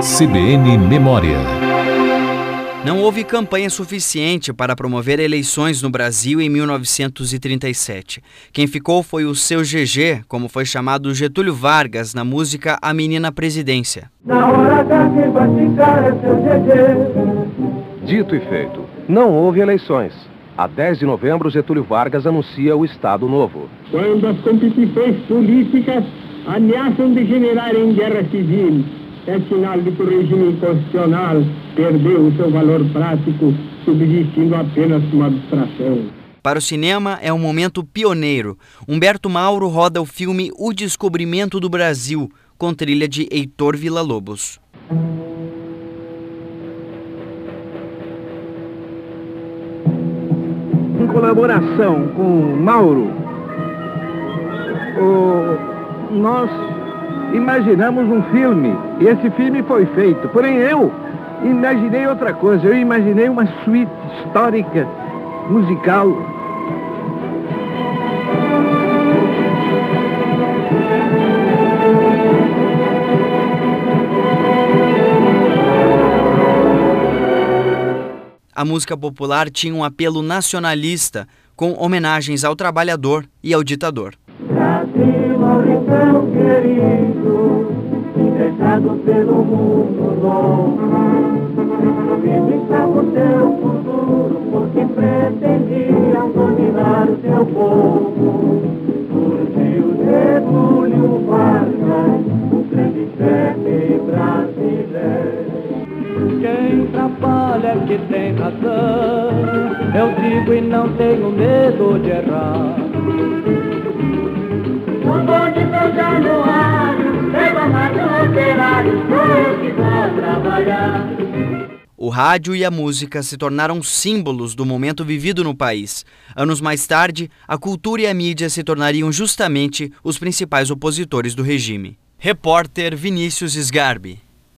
CBN Memória. Não houve campanha suficiente para promover eleições no Brasil em 1937. Quem ficou foi o seu GG, como foi chamado Getúlio Vargas na música A Menina Presidência. Na hora da é seu GG. Dito e feito, não houve eleições. A 10 de novembro, Getúlio Vargas anuncia o Estado Novo. Quando as competições políticas ameaçam degenerar em guerra civil, é sinal de que o regime constitucional perdeu o seu valor prático, subsistindo apenas uma abstração. Para o cinema é um momento pioneiro. Humberto Mauro roda o filme O Descobrimento do Brasil, com trilha de Heitor Villa-Lobos. Em colaboração com Mauro, o, nós imaginamos um filme, e esse filme foi feito. Porém, eu imaginei outra coisa, eu imaginei uma suíte histórica, musical. A música popular tinha um apelo nacionalista, com homenagens ao trabalhador e ao ditador. Brasil, Mauritão querido, interessado pelo mundo novo. Vive está por teu futuro, porque pretendiam dominar o seu povo. Surgiu Getúlio Vargas, o grande chefe brasileiro. Quem trabalha é que tem razão, eu digo e não tenho medo de errar. O rádio e a música se tornaram símbolos do momento vivido no país. Anos mais tarde, a cultura e a mídia se tornariam justamente os principais opositores do regime. Repórter Vinícius Sgarbi.